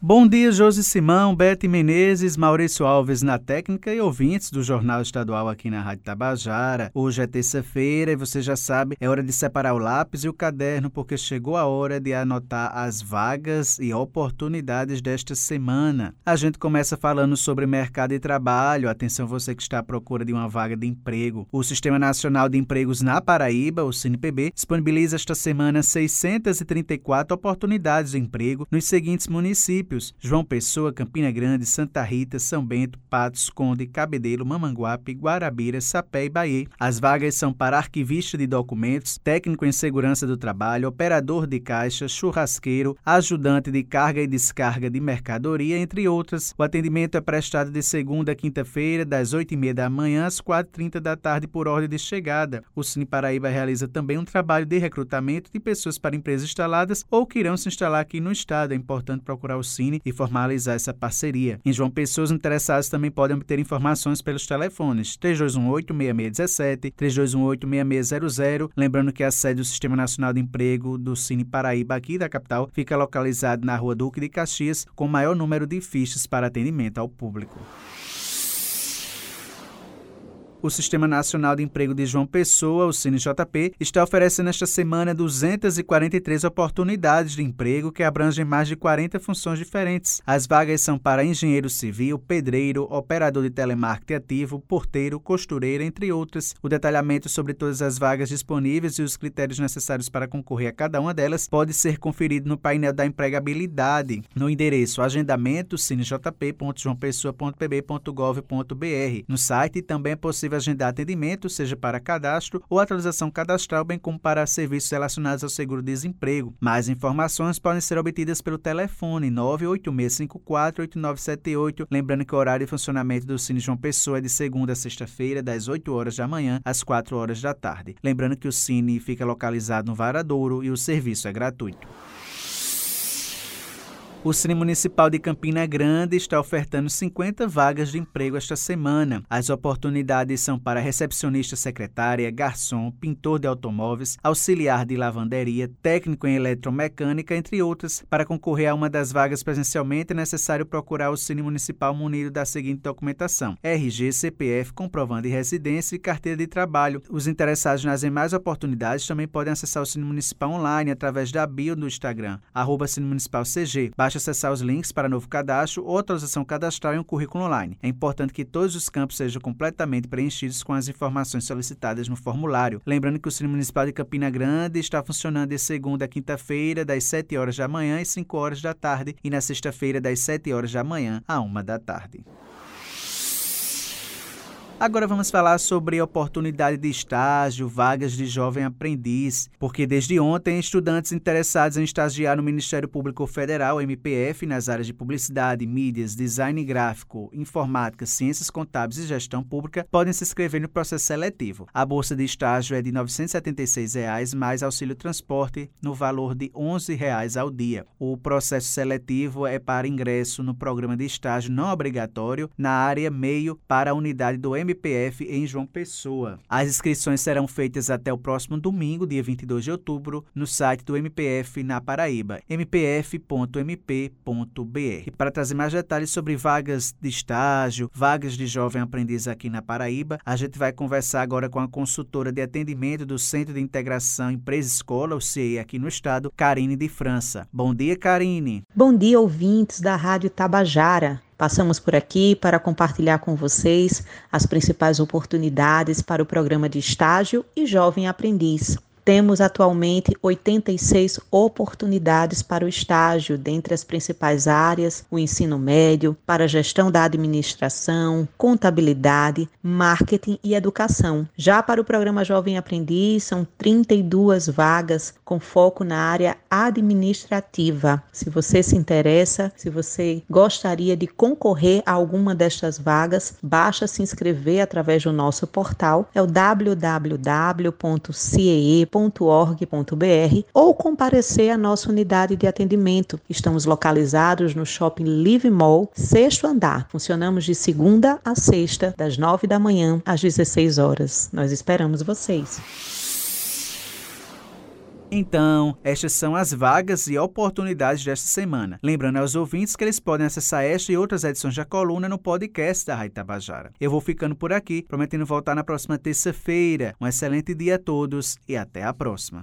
Bom dia, Josi Simão, Bete Menezes, Maurício Alves na técnica e ouvintes do Jornal Estadual aqui na Rádio Tabajara. Hoje é terça-feira e você já sabe, é hora de separar o lápis e o caderno porque chegou a hora de anotar as vagas e oportunidades desta semana. A gente começa falando sobre mercado de trabalho. Atenção você que está à procura de uma vaga de emprego. O Sistema Nacional de Empregos na Paraíba, o CNPB, disponibiliza esta semana 634 oportunidades de emprego nos seguintes municípios municípios: João Pessoa, Campina Grande, Santa Rita, São Bento, Patos, Conde, Cabedelo, Mamanguape, Guarabira, Sapé e Bahia. As vagas são para arquivista de documentos, técnico em segurança do trabalho, operador de caixa, churrasqueiro, ajudante de carga e descarga de mercadoria, entre outras. O atendimento é prestado de segunda a quinta-feira, das 8h30 da manhã às 4h30 da tarde, por ordem de chegada. O Cine Paraíba realiza também um trabalho de recrutamento de pessoas para empresas instaladas ou que irão se instalar aqui no estado. É importante procurar o Cine e formalizar essa parceria. Em João Pessoa, os interessados também podem obter informações pelos telefones 3218-6617, 3218-6600. Lembrando que a sede do Sistema Nacional de Emprego do Cine Paraíba, aqui da capital, fica localizada na rua Duque de Caxias, com maior número de fichas para atendimento ao público. O Sistema Nacional de Emprego de João Pessoa, o CineJP, está oferecendo esta semana 243 oportunidades de emprego que abrangem mais de 40 funções diferentes. As vagas são para engenheiro civil, pedreiro, operador de telemarketing ativo, porteiro, costureira, entre outras. O detalhamento sobre todas as vagas disponíveis e os critérios necessários para concorrer a cada uma delas pode ser conferido no painel da empregabilidade, no endereço agendamento cinejp.joaopessoa.pb.gov.br. No site também é possível possível agendar atendimento, seja para cadastro ou atualização cadastral, bem como para serviços relacionados ao seguro-desemprego. Mais informações podem ser obtidas pelo telefone 986548978. Lembrando que o horário de funcionamento do Cine João Pessoa é de segunda a sexta-feira, das 8 horas da manhã às 4 horas da tarde. Lembrando que o Cine fica localizado no Varadouro e o serviço é gratuito. O Cine Municipal de Campina Grande está ofertando 50 vagas de emprego esta semana. As oportunidades são para recepcionista secretária, garçom, pintor de automóveis, auxiliar de lavanderia, técnico em eletromecânica, entre outras. Para concorrer a uma das vagas presencialmente, é necessário procurar o Cine Municipal munido da seguinte documentação: RG, CPF, comprovando de residência e carteira de trabalho. Os interessados nas demais oportunidades também podem acessar o Cine Municipal online através da bio do Instagram, arroba Cine Municipal CG. Basta acessar os links para novo cadastro ou atualização cadastral em um currículo online. É importante que todos os campos sejam completamente preenchidos com as informações solicitadas no formulário. Lembrando que o Cine Municipal de Campina Grande está funcionando de segunda a quinta-feira, das 7 horas da manhã e 5 horas da tarde, e na sexta-feira, das 7 horas da manhã à 1 da tarde. Agora vamos falar sobre oportunidade de estágio, vagas de jovem aprendiz, porque desde ontem estudantes interessados em estagiar no Ministério Público Federal, MPF, nas áreas de publicidade, mídias, design gráfico, informática, ciências contábeis e gestão pública podem se inscrever no processo seletivo. A bolsa de estágio é de 976 reais, mais auxílio transporte no valor de 11 reais ao dia. O processo seletivo é para ingresso no programa de estágio não obrigatório na área meio para a unidade do MPF MPF em João Pessoa. As inscrições serão feitas até o próximo domingo, dia 22 de outubro, no site do MPF na Paraíba, mpf.mp.br. Para trazer mais detalhes sobre vagas de estágio, vagas de jovem aprendiz aqui na Paraíba, a gente vai conversar agora com a consultora de atendimento do Centro de Integração Empresa-Escola, o CIE, aqui no estado, Karine de França. Bom dia, Karine. Bom dia, ouvintes da Rádio Tabajara. Passamos por aqui para compartilhar com vocês as principais oportunidades para o programa de estágio e jovem aprendiz. Temos atualmente 86 oportunidades para o estágio, dentre as principais áreas: o ensino médio, para gestão da administração, contabilidade, marketing e educação. Já para o programa Jovem Aprendiz, são 32 vagas com foco na área administrativa. Se você se interessa, se você gostaria de concorrer a alguma destas vagas, basta se inscrever através do nosso portal, é o www.cee.com www.org.br ou comparecer à nossa unidade de atendimento. Estamos localizados no Shopping Live Mall, sexto andar. Funcionamos de segunda a sexta, das nove da manhã às 16 horas. Nós esperamos vocês. Então, estas são as vagas e oportunidades desta semana. Lembrando aos ouvintes que eles podem acessar esta e outras edições da coluna no podcast da Rádio Tabajara. Eu vou ficando por aqui, prometendo voltar na próxima terça-feira. Um excelente dia a todos e até a próxima.